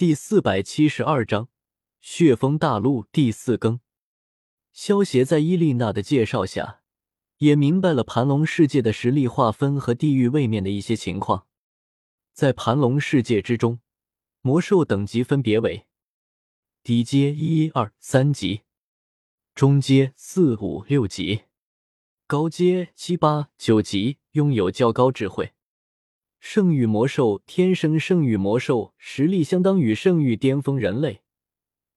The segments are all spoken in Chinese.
第四百七十二章血风大陆第四更。萧协在伊丽娜的介绍下，也明白了盘龙世界的实力划分和地域位面的一些情况。在盘龙世界之中，魔兽等级分别为低阶一二三级，中阶四五六级，高阶七八九级，拥有较高智慧。圣域魔兽天生圣域魔兽实力相当于圣域巅峰人类。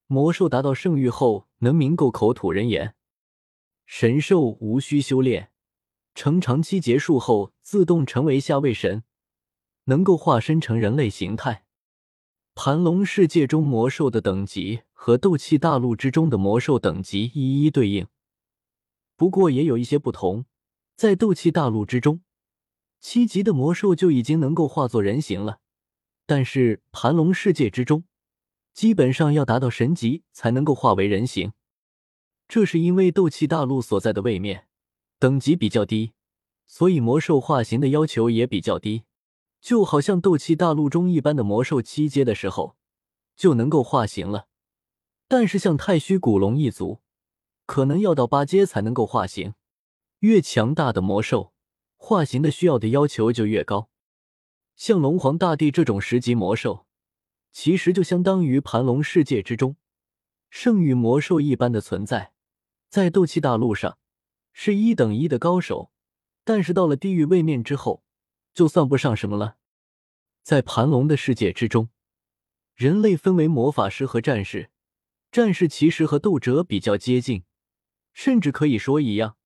魔兽达到圣域后，能明够口吐人言。神兽无需修炼，成长期结束后自动成为下位神，能够化身成人类形态。盘龙世界中魔兽的等级和斗气大陆之中的魔兽等级一一对应，不过也有一些不同。在斗气大陆之中。七级的魔兽就已经能够化作人形了，但是盘龙世界之中，基本上要达到神级才能够化为人形。这是因为斗气大陆所在的位面等级比较低，所以魔兽化形的要求也比较低。就好像斗气大陆中一般的魔兽，七阶的时候就能够化形了，但是像太虚古龙一族，可能要到八阶才能够化形。越强大的魔兽。化形的需要的要求就越高，像龙皇大帝这种十级魔兽，其实就相当于盘龙世界之中圣域魔兽一般的存在，在斗气大陆上是一等一的高手，但是到了地狱位面之后，就算不上什么了。在盘龙的世界之中，人类分为魔法师和战士，战士其实和斗者比较接近，甚至可以说一样，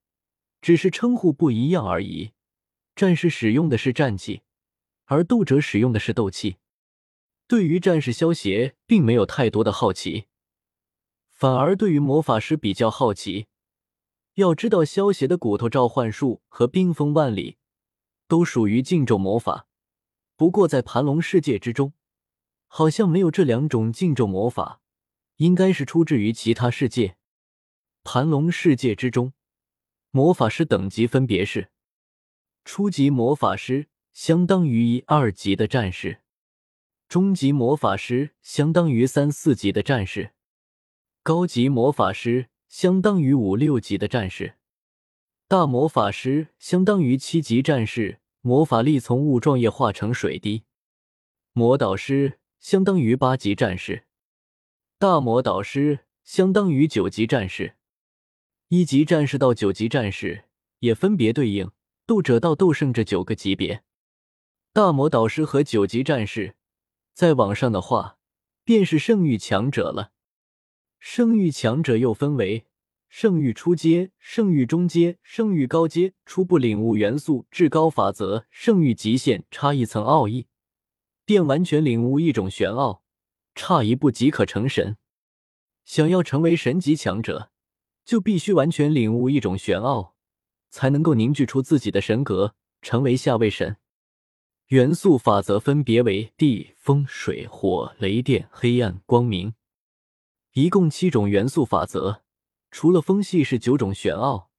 只是称呼不一样而已。战士使用的是战气，而斗者使用的是斗气。对于战士，萧协并没有太多的好奇，反而对于魔法师比较好奇。要知道，萧协的骨头召唤术和冰封万里都属于禁咒魔法，不过在盘龙世界之中，好像没有这两种禁咒魔法，应该是出自于其他世界。盘龙世界之中，魔法师等级分别是。初级魔法师相当于一二级的战士，中级魔法师相当于三四级的战士，高级魔法师相当于五六级的战士，大魔法师相当于七级战士，魔法力从雾状液化成水滴。魔导师相当于八级战士，大魔导师相当于九级战士，一级战士到九级战士也分别对应。斗者到斗圣这九个级别，大魔导师和九级战士，再往上的话，便是圣域强者了。圣域强者又分为圣域初阶、圣域中阶、圣域高阶。初步领悟元素至高法则，圣域极限差一层奥义，便完全领悟一种玄奥，差一步即可成神。想要成为神级强者，就必须完全领悟一种玄奥。才能够凝聚出自己的神格，成为下位神。元素法则分别为地、风、水、火、雷电、黑暗、光明，一共七种元素法则。除了风系是九种玄奥，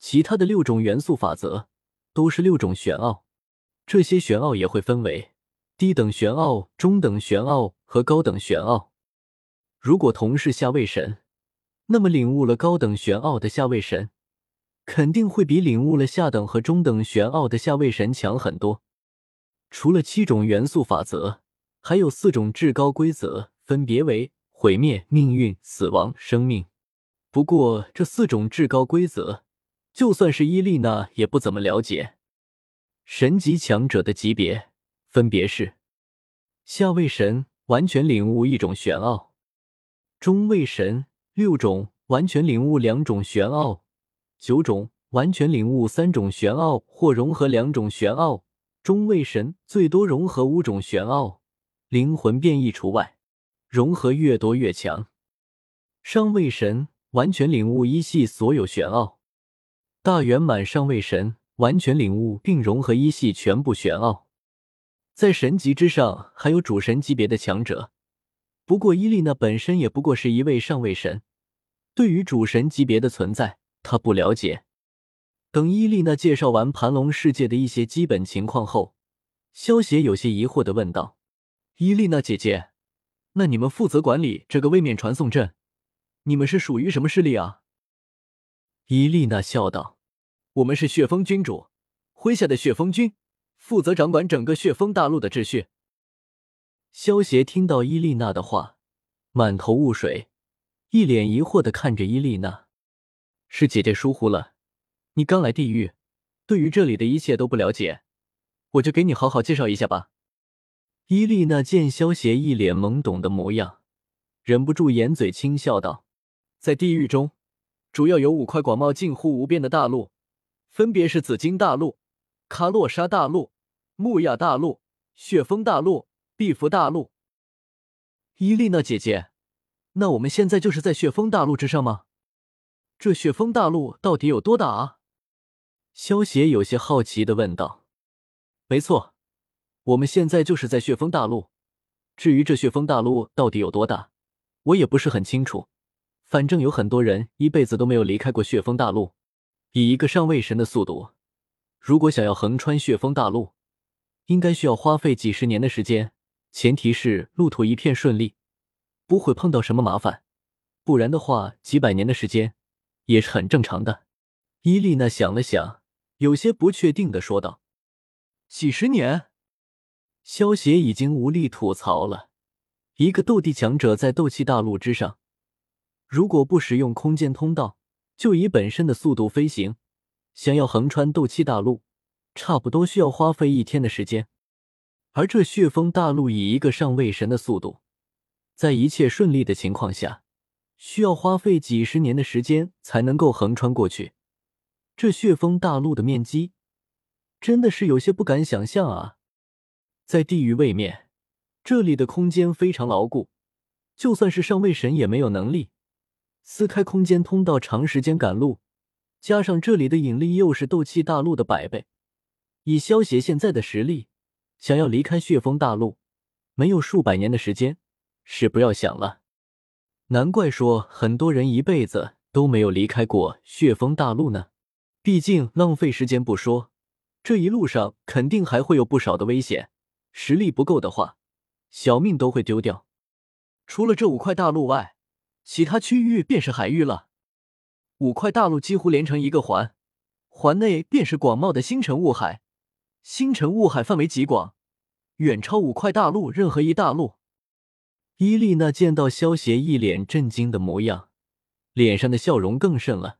其他的六种元素法则都是六种玄奥。这些玄奥也会分为低等玄奥、中等玄奥和高等玄奥。如果同是下位神，那么领悟了高等玄奥的下位神。肯定会比领悟了下等和中等玄奥的下位神强很多。除了七种元素法则，还有四种至高规则，分别为毁灭、命运、死亡、生命。不过这四种至高规则，就算是伊丽娜也不怎么了解。神级强者的级别分别是：下位神完全领悟一种玄奥，中位神六种完全领悟两种玄奥。九种完全领悟三种玄奥或融合两种玄奥，中位神最多融合五种玄奥，灵魂变异除外，融合越多越强。上位神完全领悟一系所有玄奥，大圆满上位神完全领悟并融合一系全部玄奥。在神级之上还有主神级别的强者，不过伊丽娜本身也不过是一位上位神，对于主神级别的存在。他不了解。等伊丽娜介绍完盘龙世界的一些基本情况后，萧协有些疑惑的问道：“伊丽娜姐姐，那你们负责管理这个位面传送阵，你们是属于什么势力啊？伊丽娜笑道：“我们是血风君主麾下的血风军，负责掌管整个血风大陆的秩序。”萧协听到伊丽娜的话，满头雾水，一脸疑惑的看着伊丽娜：“是姐姐疏忽了，你刚来地狱，对于这里的一切都不了解，我就给你好好介绍一下吧。”伊丽娜见萧协一脸懵懂的模样，忍不住掩嘴轻笑道：“在地狱中，主要有五块广袤近乎无边的大陆，分别是紫金大陆、卡洛莎大陆、木亚大陆、血风大陆、碧芙大陆。”伊丽娜姐姐，那我们现在就是在血风大陆之上吗？这血峰大陆到底有多大啊？萧协有些好奇的问道。“没错。”我们现在就是在血峰大陆，至于这血峰大陆到底有多大，我也不是很清楚。反正有很多人一辈子都没有离开过血峰大陆。以一个上位神的速度，如果想要横穿血峰大陆，应该需要花费几十年的时间。前提是路途一片顺利，不会碰到什么麻烦，不然的话，几百年的时间也是很正常的。伊丽娜想了想，有些不确定的说道：“几十年。”萧协已经无力吐槽了。一个斗帝强者在斗气大陆之上，如果不使用空间通道，就以本身的速度飞行，想要横穿斗气大陆，差不多需要花费一天的时间。而这血风大陆以一个上位神的速度，在一切顺利的情况下，需要花费几十年的时间才能够横穿过去。这血风大陆的面积，真的是有些不敢想象啊！在地狱位面，这里的空间非常牢固，就算是上位神也没有能力撕开空间通道长时间赶路。加上这里的引力又是斗气大陆的百倍，以萧协现在的实力，想要离开血风大陆，没有数百年的时间是不要想了。难怪说很多人一辈子都没有离开过血风大陆呢。毕竟浪费时间不说，这一路上肯定还会有不少的危险。实力不够的话，小命都会丢掉。除了这五块大陆外，其他区域便是海域了。五块大陆几乎连成一个环，环内便是广袤的星辰雾海，星辰雾海范围极广，远超五块大陆任何一大陆。伊丽娜见到萧邪一脸震惊的模样，脸上的笑容更甚了。